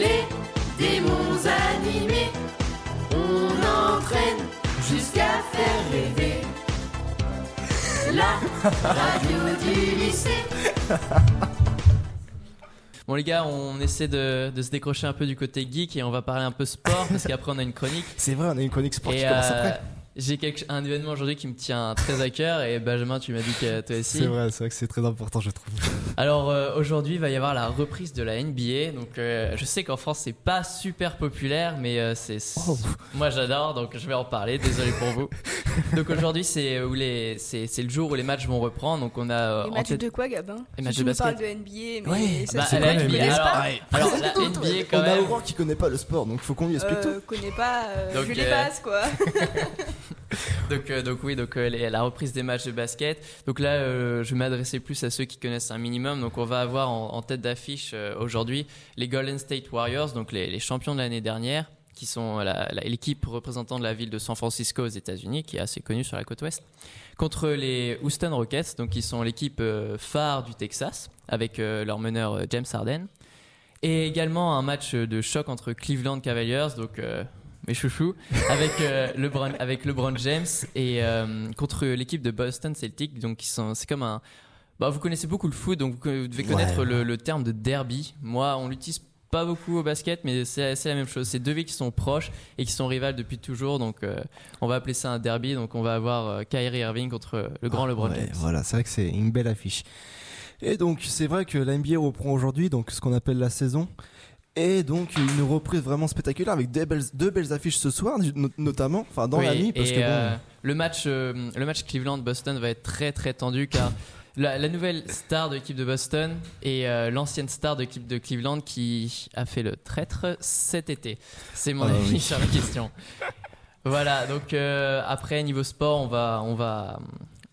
les démons animés, on entraîne jusqu'à faire rêver. La radio du lycée. Bon les gars, on essaie de, de se décrocher un peu du côté geek et on va parler un peu sport parce qu'après on a une chronique. C'est vrai, on a une chronique sport qui commence euh, après. J'ai quelque- un événement aujourd'hui qui me tient très à cœur et Benjamin, tu m'as dit que toi aussi. C'est vrai, c'est vrai que c'est très important, je trouve. Alors euh, aujourd'hui, il va y avoir la reprise de la NBA. Donc euh, je sais qu'en France, c'est pas super populaire, mais euh, c'est Oh. moi j'adore, donc je vais en parler. Désolé pour vous. Donc aujourd'hui, c'est où les c'est c'est le jour où les matchs vont reprendre. Donc on a euh, Les en matchs tête- de quoi, Gabin Les matchs Tu de basket. de NBA, mais Ouais, ça bah, c'est la quoi, NBA, alors- pas Alors la NBA quand on a même. Aurore qui connaît pas le sport, donc il faut qu'on lui explique tout. Euh, connais pas, euh, Donc, je les euh, passe quoi. Donc, euh, donc oui, donc euh, les- la reprise des matchs de basket. Donc là, euh, je vais m'adresser plus à ceux qui connaissent un minimum. Donc on va avoir en, en tête d'affiche euh, aujourd'hui les Golden State Warriors, donc les, les champions de l'année dernière, qui sont l'équipe représentant de la ville de San Francisco aux États-Unis, qui est assez connue sur la côte ouest, contre les Houston Rockets, donc qui sont l'équipe euh, phare du Texas, avec euh, leur meneur euh, James Harden. Et également un match de choc entre Cleveland Cavaliers, donc euh, mes chouchous, avec, euh, LeBron, avec LeBron James et euh, contre l'équipe de Boston Celtics. Donc, c'est comme un. Bah, vous connaissez beaucoup le foot, donc vous devez connaître Ouais. le, le terme de derby. Moi, on l'utilise pas beaucoup au basket, mais c'est la même chose. C'est deux villes qui sont proches et qui sont rivales depuis toujours. Donc, euh, on va appeler ça un derby. Donc, on va avoir euh, Kyrie Irving contre le grand LeBron Ouais, James. Voilà, c'est vrai que c'est une belle affiche. Et donc, c'est vrai que la NBA reprend aujourd'hui, donc ce qu'on appelle la saison. Et donc, une reprise vraiment spectaculaire avec deux belles, deux belles affiches ce soir, no- notamment, enfin dans Oui, la nuit, parce que bon. euh, le match, euh, le match Cleveland-Boston va être très très tendu car la, la nouvelle star de l'équipe de Boston et euh, l'ancienne star de l'équipe de Cleveland qui a fait le traître cet été. C'est mon Ah avis oui. sur la question. voilà, donc euh, après niveau sport, on va, on va,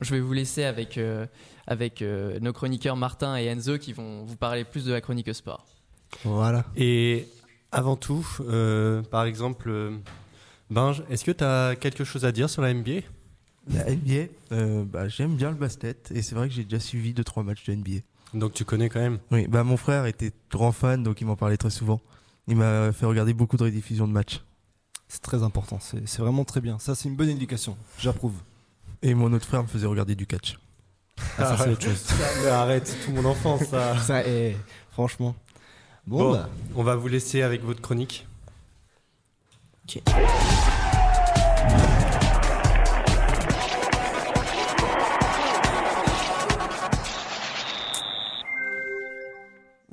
je vais vous laisser avec euh, avec euh, nos chroniqueurs Martin et Enzo qui vont vous parler plus de la chronique sport. Voilà. Et avant tout, euh, par exemple, Binge, est-ce que tu as quelque chose à dire sur la NBA La NBA, euh, bah, j'aime bien le basket et c'est vrai que j'ai déjà suivi 2-3 matchs de NBA. Donc tu connais quand même. Oui, bah, mon frère était grand fan donc il m'en parlait très souvent. Il m'a fait regarder beaucoup de rediffusions de matchs. C'est très important, c'est vraiment très bien. Ça, c'est une bonne éducation, j'approuve. Et mon autre frère me faisait regarder du catch. Ah, ça, c'est autre chose. Mais arrête, tout mon enfance, ça. Ça est, franchement. Bon, Bon, bah, on va vous laisser avec votre chronique.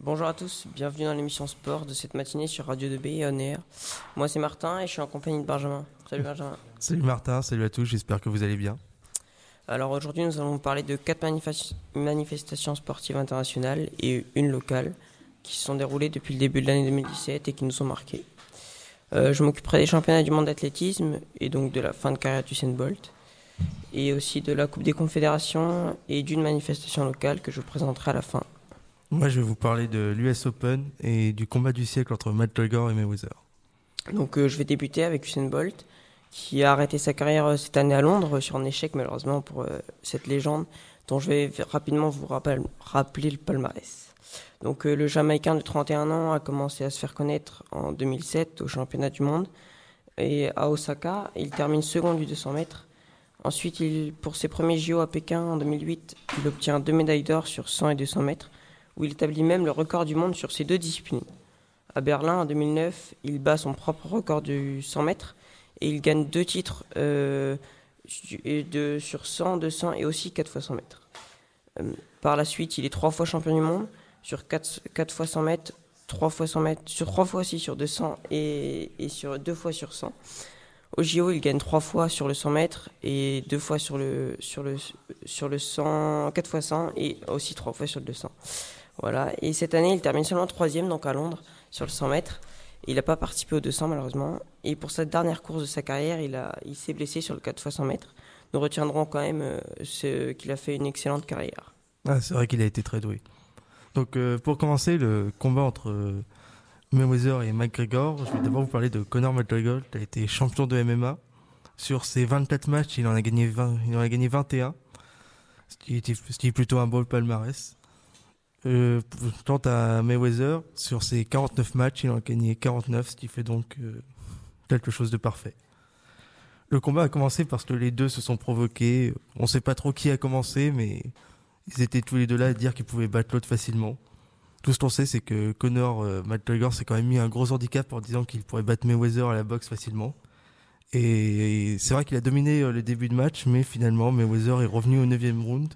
Bonjour à tous, bienvenue dans l'émission sport de cette matinée sur Radio 2B et On Air. Moi c'est Martin et je suis en compagnie de Benjamin. Salut Benjamin. Salut Martin, salut à tous, j'espère que vous allez bien. Alors aujourd'hui nous allons vous parler de quatre manifes- manifestations sportives internationales et une locale qui se sont déroulées depuis le début de l'année 2017 et qui nous ont marqués. Euh, je m'occuperai des championnats du monde d'athlétisme et donc de la fin de carrière du Bolt et aussi de la Coupe des Confédérations et d'une manifestation locale que je vous présenterai à la fin. Moi je vais vous parler de l'US Open et du combat du siècle entre McGregor et Mayweather. Donc euh, je vais débuter avec Usain Bolt, qui a arrêté sa carrière euh, cette année à Londres sur un échec malheureusement pour euh, cette légende, dont je vais rapidement vous rappel- rappeler le palmarès. Donc le Jamaïcain de 31 ans a commencé à se faire connaître en 2007 au championnat du monde et à Osaka, il termine second du 200 mètres. Ensuite, pour ses premiers JO à Pékin en 2008, il obtient deux médailles d'or sur 100 et 200 mètres, où il établit même le record du monde sur ces deux disciplines. À Berlin en 2009, il bat son propre record du 100 mètres et il gagne deux titres euh, de, sur 100, 200 et aussi 4 fois 100 mètres. Euh, par la suite, il est trois fois champion du monde sur 4, 4 fois 100 mètres, 3 fois 100 mètres, sur 3 fois aussi sur 200 et, et sur 2 fois sur 100. Au JO, il gagne 3 fois sur le 100 mètres et 2 fois sur le, sur le, sur le 100, 4 fois 100 et aussi 3 fois sur le 200. Voilà. Et cette année, il termine seulement troisième, donc à Londres, sur le 100 mètres. Il n'a pas participé au 200 malheureusement. Et pour sa dernière course de sa carrière, il, a, il s'est blessé sur le 4 x 100 mètres. Nous retiendrons quand même euh, ce, qu'il a fait une excellente carrière. Ah, c'est vrai qu'il a été très doué. Donc euh, pour commencer, le combat entre euh, Mayweather et McGregor, je vais d'abord vous parler de Conor McGregor, qui a été champion de MMA. Sur ses 24 matchs, il en a gagné, 20, il en a gagné 21, ce ce qui est plutôt un beau palmarès. Euh, quant à Mayweather, sur ses 49 matchs, il en a gagné 49, ce qui fait donc euh, quelque chose de parfait. Le combat a commencé parce que les deux se sont provoqués. On ne sait pas trop qui a commencé, mais ils étaient tous les deux là à dire qu'ils pouvaient battre l'autre facilement. Tout ce qu'on sait, c'est que Connor euh, McGregor s'est quand même mis un gros handicap en disant qu'il pourrait battre Mayweather à la boxe facilement. Et c'est vrai qu'il a dominé euh, le début de match, mais finalement Mayweather est revenu au 9 round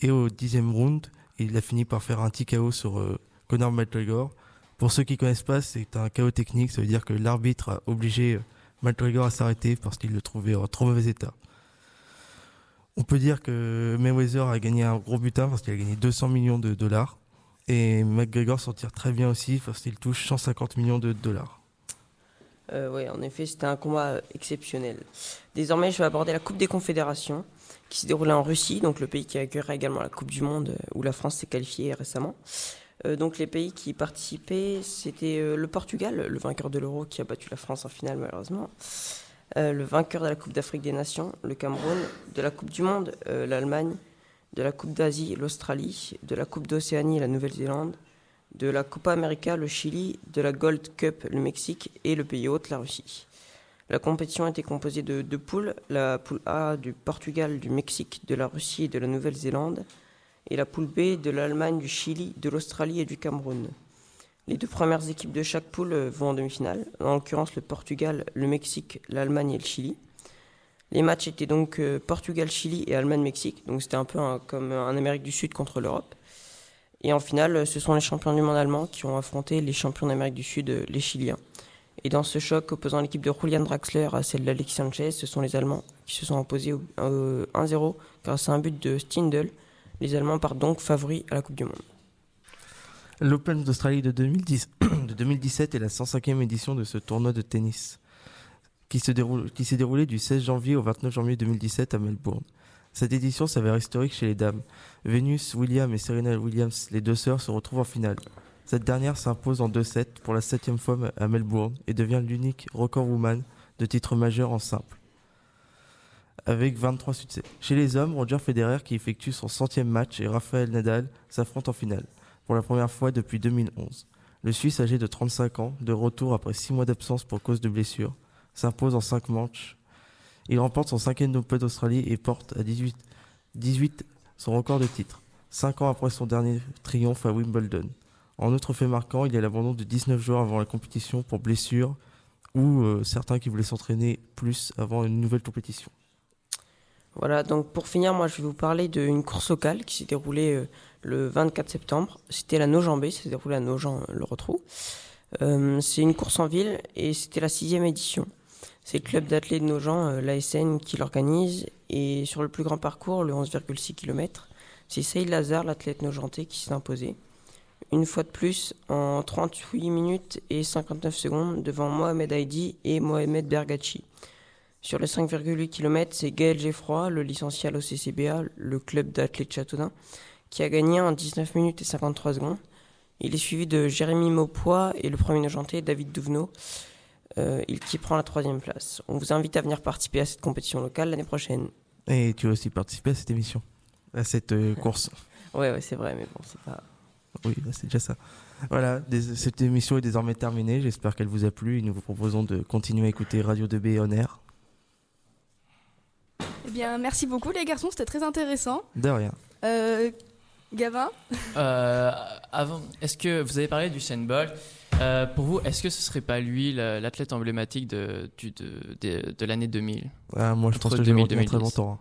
et au 10 round, il a fini par faire un TKO sur euh, Conor McGregor. Pour ceux qui connaissent pas, c'est un KO technique, ça veut dire que l'arbitre a obligé euh, McGregor à s'arrêter parce qu'il le trouvait en trop mauvais état. On peut dire que Mayweather a gagné un gros butin parce qu'il a gagné 200 millions de dollars. Et McGregor s'en tire très bien aussi parce qu'il touche 150 millions de dollars. Euh, oui, en effet, c'était un combat exceptionnel. Désormais, je vais aborder la Coupe des Confédérations, qui s'est déroulée en Russie, donc le pays qui accueillera également la Coupe du Monde, euh, où la France s'est qualifiée récemment. Euh, donc les pays qui participaient, c'était euh, le Portugal, le vainqueur de l'Euro, qui a battu la France en finale malheureusement. Euh, le vainqueur de la Coupe d'Afrique des Nations, le Cameroun, de la Coupe du Monde, euh, l'Allemagne, de la Coupe d'Asie, l'Australie, de la Coupe d'Océanie, la Nouvelle-Zélande, de la Copa América, le Chili, de la Gold Cup, le Mexique et le pays hôte, la Russie. La compétition était composée de deux poules, la poule A du Portugal, du Mexique, de la Russie et de la Nouvelle-Zélande, et la poule B de l'Allemagne, du Chili, de l'Australie et du Cameroun. Les deux premières équipes de chaque poule vont en demi-finale, en l'occurrence le Portugal, le Mexique, l'Allemagne et le Chili. Les matchs étaient donc euh, Portugal-Chili et Allemagne-Mexique, donc c'était un peu comme un Amérique du Sud contre l'Europe. Et en finale, euh, ce sont les champions du monde allemands qui ont affronté les champions d'Amérique du Sud, euh, les Chiliens. Et dans ce choc opposant l'équipe de Julian Draxler à celle d'Alexis Sanchez, ce sont les Allemands qui se sont au 1-0 grâce à un but de Stindl. Les Allemands partent donc favoris à la Coupe du Monde. L'Open d'Australie de, 2010 de 2017 est la 105e édition de ce tournoi de tennis qui s'est déroulé du 16 janvier au 29 janvier 2017 à Melbourne. Cette édition s'avère historique chez les dames. Venus Williams et Serena Williams, les deux sœurs, se retrouvent en finale. Cette dernière s'impose en 2-7 pour la septième fois à Melbourne et devient l'unique record woman de titre majeur en simple. Avec 23 succès. Chez les hommes, Roger Federer, qui effectue son centième match, et Rafael Nadal s'affrontent en finale pour la première fois depuis 2011. Le Suisse, âgé de 35 ans, de retour après 6 mois d'absence pour cause de blessure, s'impose en 5 manches. Il remporte son cinquième Open d'Australie et porte à 18, 18 son record de titre, 5 ans après son dernier triomphe à Wimbledon. En autre fait marquant, il a l'abandon de 19 joueurs avant la compétition pour blessure ou euh, certains qui voulaient s'entraîner plus avant une nouvelle compétition. Voilà, donc pour finir, moi je vais vous parler d'une course locale qui s'est déroulée euh, le 24 septembre. C'était la Nogent-B, ça s'est déroulé à Nogent, le Rotrou. Euh, c'est une course en ville et c'était la sixième édition. C'est le club d'athlètes de Nogent, euh, l'ASN, qui l'organise. Et sur le plus grand parcours, le 11,6 km, c'est Seyd Lazare, l'athlète nogentais, qui s'est imposé. Une fois de plus, en 38 minutes et 59 secondes, devant Mohamed Haïdi et Mohamed Bergachi. Sur les 5,8 km, c'est Gaël Geffroy, le licencié à l'OCCBA, le club d'athlètes Châteaudun, qui a gagné en 19 minutes et 53 secondes. Il est suivi de Jérémy Maupois et le premier nogentais, David Douvenot, euh, il qui prend la troisième place. On vous invite à venir participer à cette compétition locale l'année prochaine. Et tu as aussi participé à cette émission, à cette euh, course. Ouais, ouais, c'est vrai, mais bon, c'est pas. Oui, c'est déjà ça. Voilà, cette émission est désormais terminée. J'espère qu'elle vous a plu et nous vous proposons de continuer à écouter Radio 2B on air. Eh bien, merci beaucoup les garçons, c'était très intéressant. De rien. Euh, Gavin? Euh, avant, est-ce que vous avez parlé du Shane Bolt Euh, Pour vous, est-ce que ce serait pas lui la- l'athlète emblématique de, du- de, de, de l'année 2000 Ah, moi, je pense que j'ai 2000 retenu très 2010. longtemps. hein.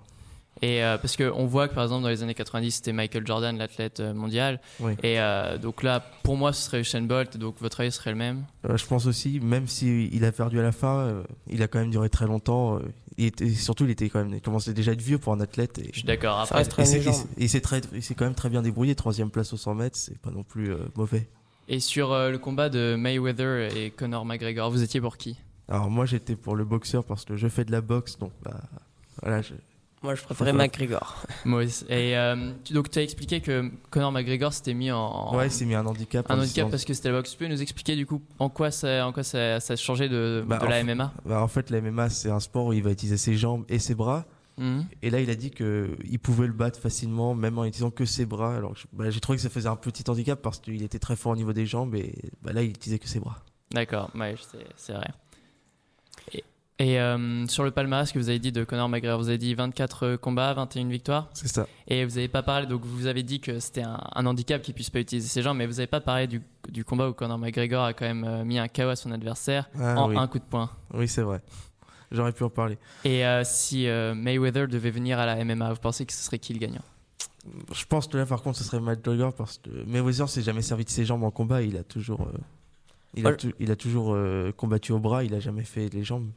Et euh, parce qu'on voit que par exemple dans les années 90 c'était Michael Jordan l'athlète euh, mondial Oui. et euh, donc là pour moi ce serait Shane Bolt donc votre avis serait le même? Euh, je pense aussi, même s'il a perdu à la fin, euh, il a quand même duré très longtemps. euh, il était, surtout, il était quand même, il commençait déjà à être vieux pour un athlète. Et, je suis d'accord après très et c'est- et et très, il quand même très bien débrouillé. Troisième place au 100 mètres, c'est pas non plus euh, mauvais. Et sur euh, le combat de Mayweather et Conor McGregor vous étiez pour qui? Alors moi, j'étais pour le boxeur parce que je fais de la boxe, donc bah, voilà. je- Moi, je préférais McGregor. Moi aussi. et euh, tu- donc tu as expliqué que Conor McGregor s'était mis en, en- Ouais, il s'est mis un handicap. un en handicap parce que c'était la boxe tu peux nous expliquer du coup en quoi ça en quoi ça, ça a changé de, Bah, de la MMA Bah, en fait, la MMA, c'est un sport où il va utiliser ses jambes et ses bras. Mhm. Et là, il a dit qu'il pouvait le battre facilement, même en utilisant que ses bras. Alors, bah, j'ai trouvé que ça faisait un petit handicap parce qu'il était très fort au niveau des jambes et bah, là, il utilisait que ses bras. D'accord, ouais, c'est- vrai. Et, et, euh, sur le palmarès que vous avez dit de Conor McGregor, vous avez dit 24 combats, 21 victoires. C'est ça. Et vous n'avez pas parlé, donc vous avez dit que c'était un, un handicap qu'il puisse pas utiliser ses jambes, mais vous n'avez pas parlé du, du combat où Conor McGregor a quand même euh, mis un KO à son adversaire Ah, en oui. un coup de poing. Oui, c'est vrai. J'aurais pu en parler. Et euh, si euh, Mayweather devait venir à la MMA, vous pensez que ce serait qui le gagnant? Je pense que là, par contre, ce serait McGregor parce que Mayweather s'est jamais servi de ses jambes en combat. Il a toujours, euh, il a, il toujours euh, combattu au bras. Il a jamais fait les jambes.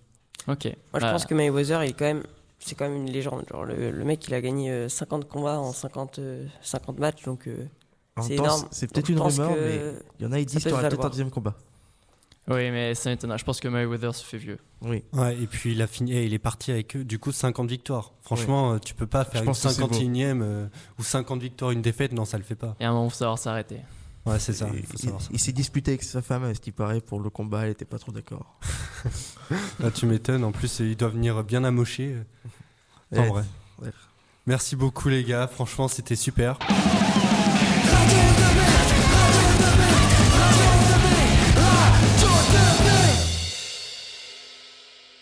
Ok. Moi, je Bah, pense que Mayweather, il est quand même, c'est quand même une légende. Genre, le, le mec, il a gagné euh, 50 combats en 50, euh, 50 matchs, donc euh, c'est énorme. C'est peut-être une rumeur, mais il y en a, ils disent qu'il y aura peut-être un deuxième combat. Oui, mais ça m'étonne. Je pense que Mayweather se fait vieux. Oui. Ouais, et puis il a fini, et il est parti avec euh, du coup 50 victoires. Franchement, euh, tu peux pas faire une pense que c'est beau. 51ème euh, ou 50 victoires, une défaite, non, ça le fait pas. Et à un moment, il faut savoir s'arrêter. Ouais, c'est ça, il s'est disputé avec sa femme, à ce qui paraît, pour le combat. Elle était pas trop d'accord. Là, tu m'étonnes, en plus, il doit venir bien amoché. En vrai. Ouais. Merci beaucoup, les gars. Franchement, c'était super.